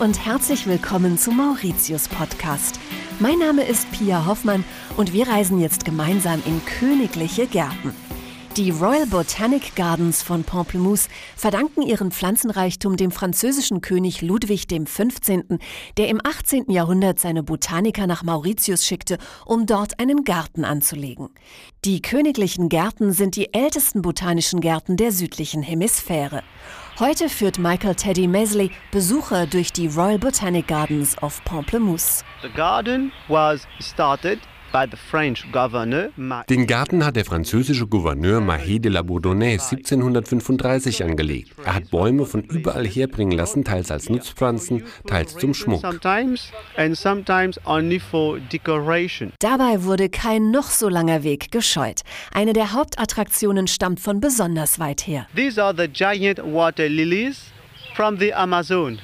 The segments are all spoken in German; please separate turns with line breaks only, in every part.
und herzlich willkommen zum Mauritius Podcast. Mein Name ist Pia Hoffmann und wir reisen jetzt gemeinsam in königliche Gärten. Die Royal Botanic Gardens von Pamplemousse verdanken ihren Pflanzenreichtum dem französischen König Ludwig XV., der im 18. Jahrhundert seine Botaniker nach Mauritius schickte, um dort einen Garten anzulegen. Die königlichen Gärten sind die ältesten botanischen Gärten der südlichen Hemisphäre. Heute führt Michael Teddy Mesley Besucher durch die Royal Botanic Gardens of Pamplemousse.
The garden was started
den Garten hat der französische Gouverneur Mahé de la Bourdonnais 1735 angelegt. Er hat Bäume von überall herbringen lassen, teils als Nutzpflanzen, teils zum Schmuck.
Dabei wurde kein noch so langer Weg gescheut. Eine der Hauptattraktionen stammt von besonders weit her.
These are the giant water lilies from the Amazon.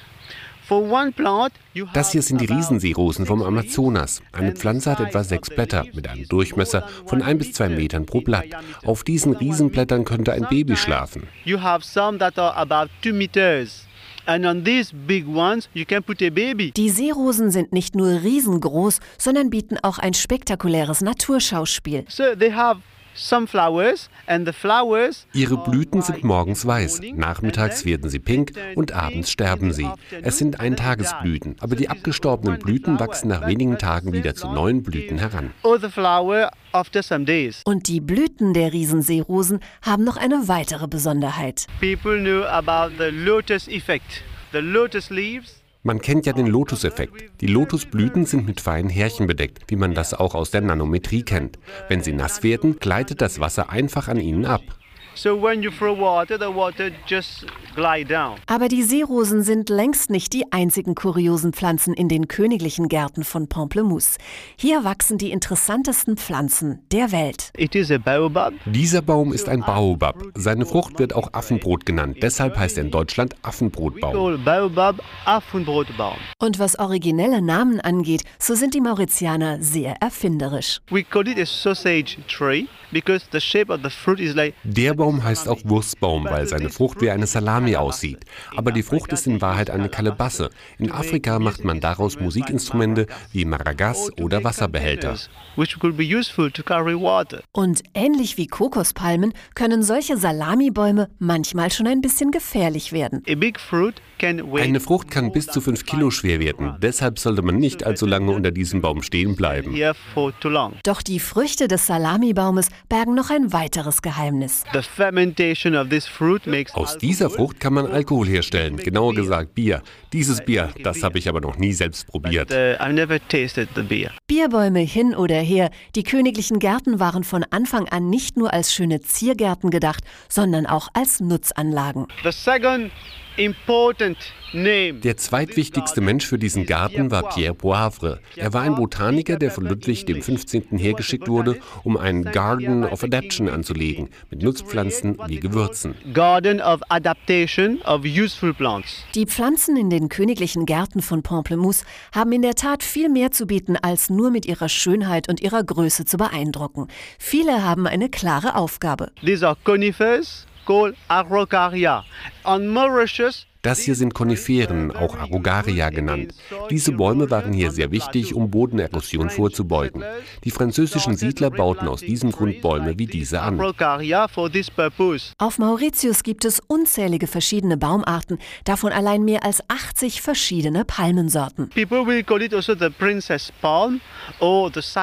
Das hier sind die Riesenseerosen vom Amazonas. Eine Pflanze hat etwa sechs Blätter mit einem Durchmesser von ein bis zwei Metern pro Blatt. Auf diesen Riesenblättern könnte ein Baby schlafen.
Die Seerosen sind nicht nur riesengroß, sondern bieten auch ein spektakuläres Naturschauspiel.
So they have
Ihre Blüten sind morgens weiß, nachmittags werden sie pink und abends sterben sie. Es sind Eintagesblüten, aber die abgestorbenen Blüten wachsen nach wenigen Tagen wieder zu neuen Blüten heran.
Und die Blüten der Riesenseerosen haben noch eine weitere Besonderheit.
People knew about the lotus effect. The lotus leaves
man kennt ja den Lotus-Effekt. Die Lotusblüten sind mit feinen Härchen bedeckt, wie man das auch aus der Nanometrie kennt. Wenn sie nass werden, gleitet das Wasser einfach an ihnen ab.
Aber die Seerosen sind längst nicht die einzigen kuriosen Pflanzen in den königlichen Gärten von Pamplemousse. Hier wachsen die interessantesten Pflanzen der Welt.
Dieser Baum ist ein Baobab. Seine Frucht wird auch Affenbrot genannt. Deshalb heißt er in Deutschland Affenbrotbaum.
Und was originelle Namen angeht, so sind die Mauritianer sehr erfinderisch.
Der Baum heißt auch Wurstbaum, weil seine Frucht wie eine Salami aussieht. Aber die Frucht ist in Wahrheit eine Kalebasse. In Afrika macht man daraus Musikinstrumente wie Maragas oder Wasserbehälter.
Und ähnlich wie Kokospalmen können solche Salamibäume manchmal schon ein bisschen gefährlich werden.
Eine Frucht kann bis zu 5 Kilo schwer werden. Deshalb sollte man nicht allzu lange unter diesem Baum stehen bleiben.
Doch die Früchte des Salamibaumes bergen noch ein weiteres Geheimnis.
Aus dieser Frucht kann man Alkohol herstellen, genauer gesagt Bier. Dieses Bier, das habe ich aber noch nie selbst probiert.
Uh,
Bierbäume hin oder her, die königlichen Gärten waren von Anfang an nicht nur als schöne Ziergärten gedacht, sondern auch als Nutzanlagen.
Der zweitwichtigste Mensch für diesen Garten war Pierre Poivre. Er war ein Botaniker, der von Ludwig XV. hergeschickt wurde, um einen Garden of Adaptation anzulegen, mit Nutzpflanzen wie Gewürzen.
Garden of Adaptation of useful plants.
Die Pflanzen in den königlichen Gärten von Pamplemousse haben in der Tat viel mehr zu bieten, als nur mit ihrer Schönheit und ihrer Größe zu beeindrucken. Viele haben eine klare Aufgabe.
These are conifers, called Araucaria. On Mauritius,
das hier sind Koniferen, auch Araucaria genannt. Diese Bäume waren hier sehr wichtig, um Bodenerosion vorzubeugen. Die französischen Siedler bauten aus diesem Grund Bäume wie diese an.
Auf Mauritius gibt es unzählige verschiedene Baumarten, davon allein mehr als 80 verschiedene Palmensorten.
Also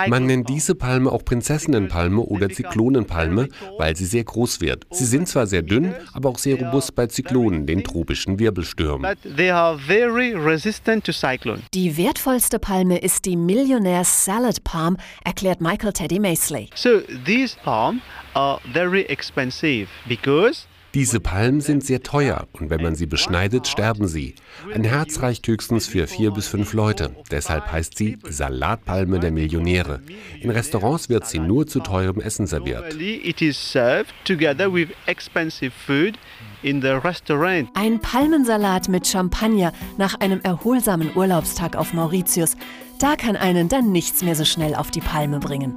Man nennt diese Palme auch Prinzessinnenpalme oder Zyklonenpalme, weil sie sehr groß wird. Sie sind zwar sehr dünn, aber auch sehr robust bei Zyklonen, den tropischen Wirbeln. Wirbelstürmen.
Die wertvollste Palme ist die Millionaire Salad Palm, erklärt Michael Teddy Masley.
So these palms are very expensive because
diese Palmen sind sehr teuer und wenn man sie beschneidet, sterben sie. Ein Herz reicht höchstens für vier bis fünf Leute. Deshalb heißt sie Salatpalme der Millionäre. In Restaurants wird sie nur zu teurem Essen serviert.
Ein Palmensalat mit Champagner nach einem erholsamen Urlaubstag auf Mauritius. Da kann einen dann nichts mehr so schnell auf die Palme bringen.